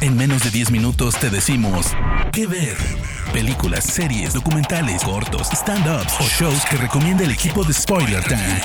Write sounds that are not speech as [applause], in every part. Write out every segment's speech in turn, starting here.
En menos de 10 minutos te decimos qué ver. Películas, series, documentales, cortos, stand-ups o shows que recomienda el equipo de Spoiler Time.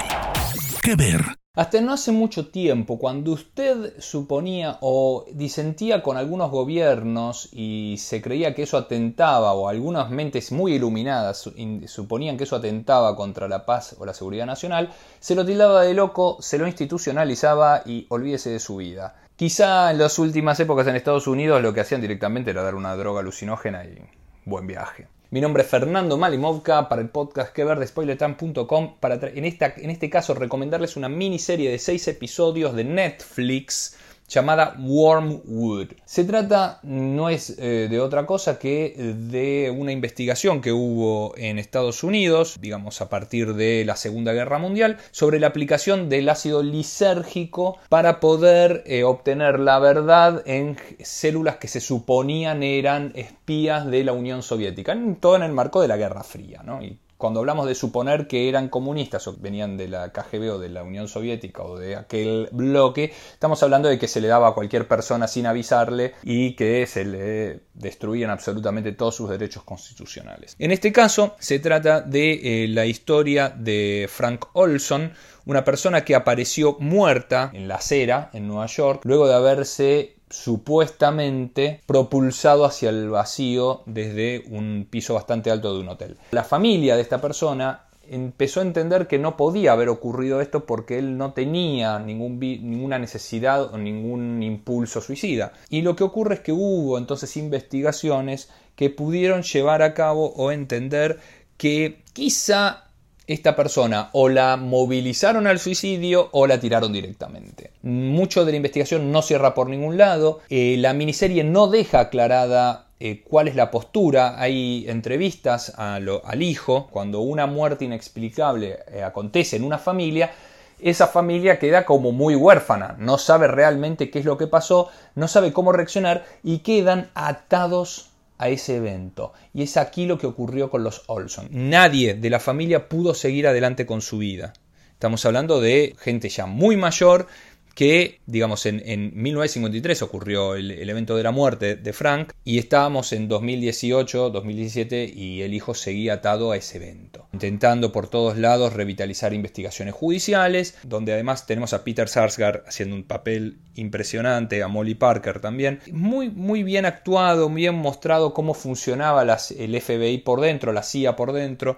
¿Qué ver? Hasta no hace mucho tiempo, cuando usted suponía o disentía con algunos gobiernos y se creía que eso atentaba, o algunas mentes muy iluminadas suponían que eso atentaba contra la paz o la seguridad nacional, se lo tildaba de loco, se lo institucionalizaba y olvídese de su vida. Quizá en las últimas épocas en Estados Unidos lo que hacían directamente era dar una droga alucinógena y buen viaje. Mi nombre es Fernando Malimovka para el podcast que ver de spoilertime.com para en, en este caso recomendarles una miniserie de 6 episodios de Netflix llamada Wormwood. Se trata, no es eh, de otra cosa que de una investigación que hubo en Estados Unidos, digamos a partir de la Segunda Guerra Mundial, sobre la aplicación del ácido lisérgico para poder eh, obtener la verdad en células que se suponían eran espías de la Unión Soviética, todo en el marco de la Guerra Fría. ¿no? Cuando hablamos de suponer que eran comunistas o venían de la KGB o de la Unión Soviética o de aquel bloque, estamos hablando de que se le daba a cualquier persona sin avisarle y que se le destruían absolutamente todos sus derechos constitucionales. En este caso se trata de eh, la historia de Frank Olson, una persona que apareció muerta en la acera en Nueva York luego de haberse supuestamente propulsado hacia el vacío desde un piso bastante alto de un hotel. La familia de esta persona empezó a entender que no podía haber ocurrido esto porque él no tenía ninguna necesidad o ningún impulso suicida. Y lo que ocurre es que hubo entonces investigaciones que pudieron llevar a cabo o entender que quizá esta persona o la movilizaron al suicidio o la tiraron directamente. Mucho de la investigación no cierra por ningún lado, eh, la miniserie no deja aclarada eh, cuál es la postura. Hay entrevistas al hijo. Cuando una muerte inexplicable eh, acontece en una familia, esa familia queda como muy huérfana. No sabe realmente qué es lo que pasó, no sabe cómo reaccionar y quedan atados a ese evento. Y es aquí lo que ocurrió con los Olson. Nadie de la familia pudo seguir adelante con su vida. Estamos hablando de gente ya muy mayor que, digamos, en, 1953 ocurrió el, evento de la muerte de Frank y estábamos en 2018, 2017 y el hijo seguía atado a ese evento, intentando por todos lados revitalizar investigaciones judiciales, donde además tenemos a Peter Sarsgaard haciendo un papel impresionante, a Molly Parker también, muy, muy bien actuado, bien mostrado cómo funcionaba las, el FBI por dentro, la CIA por dentro.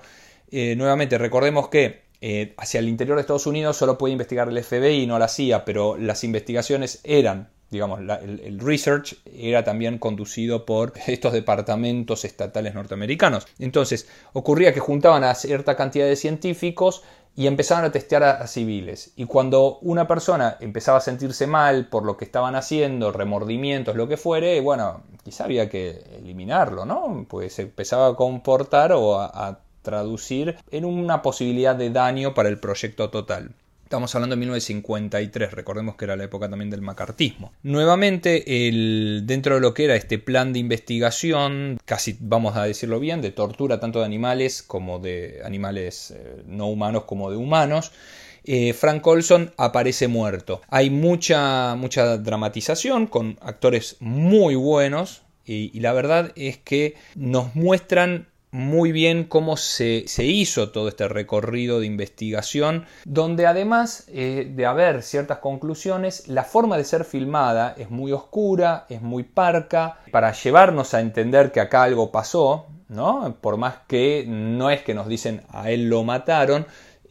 Eh, nuevamente, recordemos que eh, hacia el interior de Estados Unidos solo puede investigar el FBI y no la CIA, pero las investigaciones eran, digamos, el, research era también conducido por [laughs] estos departamentos estatales norteamericanos. Entonces, ocurría que juntaban a cierta cantidad de científicos y empezaban a testear a, civiles. Y cuando una persona empezaba a sentirse mal por lo que estaban haciendo, remordimientos, lo que fuere, bueno, quizá había que eliminarlo, ¿no? Pues se empezaba a comportar o a traducir en una posibilidad de daño para el proyecto total. Estamos hablando de 1953, recordemos que era la época también del macartismo. Nuevamente, el, dentro de lo que era este plan de investigación, casi vamos a decirlo bien, de tortura tanto de animales como de animales eh, no humanos como de humanos, eh, Frank Olson aparece muerto. Hay mucha, mucha dramatización con actores muy buenos y la verdad es que nos muestran muy bien cómo se, hizo todo este recorrido de investigación, donde además eh, de haber ciertas conclusiones, la forma de ser filmada es muy oscura, es muy parca, para llevarnos a entender que acá algo pasó, ¿no? Por más que no es que nos dicen a él lo mataron,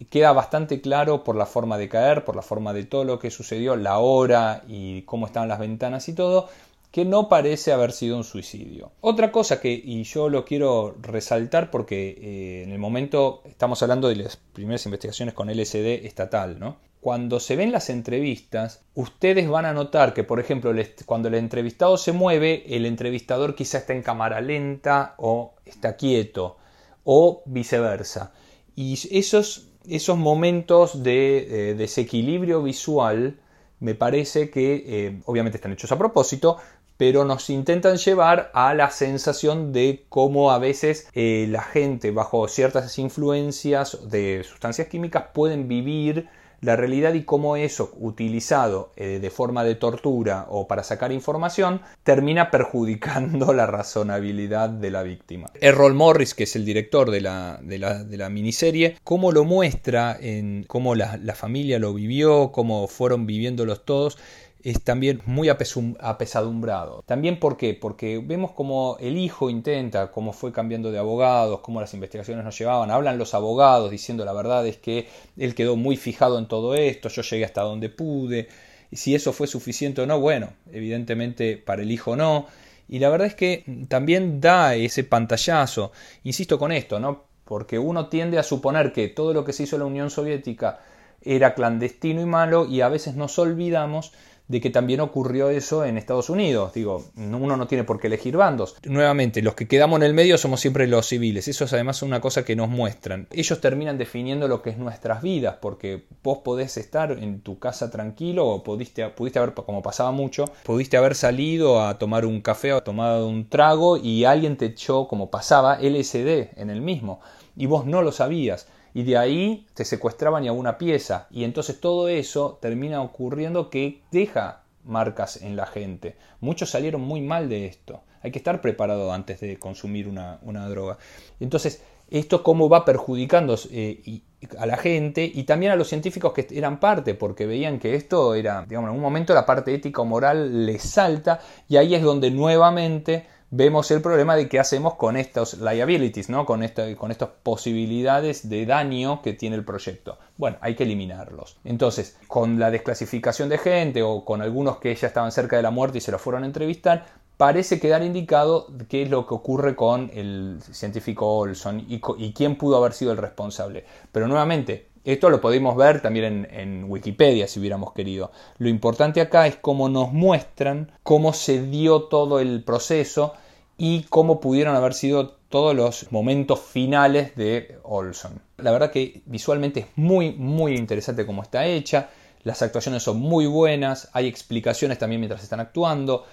queda bastante claro por la forma de caer, por la forma de todo lo que sucedió, la hora y cómo estaban las ventanas y todo, que no parece haber sido un suicidio. Otra cosa que, y yo lo quiero resaltar porque eh, en el momento estamos hablando de las primeras investigaciones con LSD estatal, ¿no? Cuando se ven las entrevistas, ustedes van a notar que, por ejemplo, cuando el entrevistado se mueve, el entrevistador quizá está en cámara lenta o está quieto, o viceversa. Y esos, esos momentos de eh, desequilibrio visual me parece que eh, obviamente están hechos a propósito, pero nos intentan llevar a la sensación de cómo a veces eh, la gente bajo ciertas influencias de sustancias químicas pueden vivir la realidad y cómo eso, utilizado eh, de forma de tortura o para sacar información, termina perjudicando la razonabilidad de la víctima. Errol Morris, que es el director de la, de la, miniserie, cómo lo muestra en cómo la, la familia lo vivió, cómo fueron viviéndolos todos es también muy apesadumbrado. También ¿por qué? Porque vemos como el hijo intenta, cómo fue cambiando de abogados, cómo las investigaciones nos llevaban. Hablan los abogados diciendo la verdad es que él quedó muy fijado en todo esto, yo llegué hasta donde pude. Y si eso fue suficiente o no, bueno, evidentemente para el hijo no. Y la verdad es que también da ese pantallazo. Insisto con esto, ¿no? Porque uno tiende a suponer que todo lo que se hizo en la Unión Soviética era clandestino y malo y a veces nos olvidamos de que también ocurrió eso en Estados Unidos. Digo, uno no tiene por qué elegir bandos. Nuevamente, los que quedamos en el medio somos siempre los civiles. Eso es además una cosa que nos muestran. Ellos terminan definiendo lo que es nuestras vidas, porque vos podés estar en tu casa tranquilo o pudiste, haber, como pasaba mucho, pudiste haber salido a tomar un café o a tomar un trago y alguien te echó, como pasaba, LSD en el mismo. Y vos no lo sabías y de ahí te secuestraban y a una pieza. Y entonces todo eso termina ocurriendo que deja marcas en la gente. Muchos salieron muy mal de esto. Hay que estar preparado antes de consumir una, droga. Entonces, esto cómo va perjudicando eh, a la gente y también a los científicos que eran parte, porque veían que esto era, digamos, en un momento la parte ética o moral les salta y ahí es donde nuevamente vemos el problema de qué hacemos con estos liabilities, ¿no? con, con estas posibilidades de daño que tiene el proyecto. Bueno, hay que eliminarlos. Entonces, con la desclasificación de gente o con algunos que ya estaban cerca de la muerte y se los fueron a entrevistar, parece quedar indicado qué es lo que ocurre con el científico Olson y quién pudo haber sido el responsable. Pero nuevamente, esto lo podemos ver también en, Wikipedia si hubiéramos querido. Lo importante acá es cómo nos muestran cómo se dio todo el proceso y cómo pudieron haber sido todos los momentos finales de Olson. La verdad que visualmente es muy muy interesante cómo está hecha, las actuaciones son muy buenas, hay explicaciones también mientras están actuando,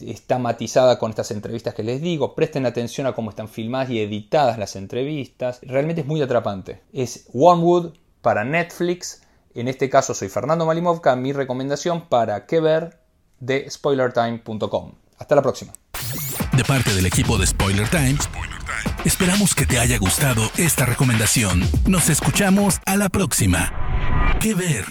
está matizada con estas entrevistas que les digo, presten atención a cómo están filmadas y editadas las entrevistas, realmente es muy atrapante. Es Wormwood para Netflix. En este caso soy Fernando Malimovka, mi recomendación para que ver de spoilertime.com. Hasta la próxima. De parte del equipo de Spoiler Times, esperamos que te haya gustado esta recomendación. Nos escuchamos a la próxima. Que ver.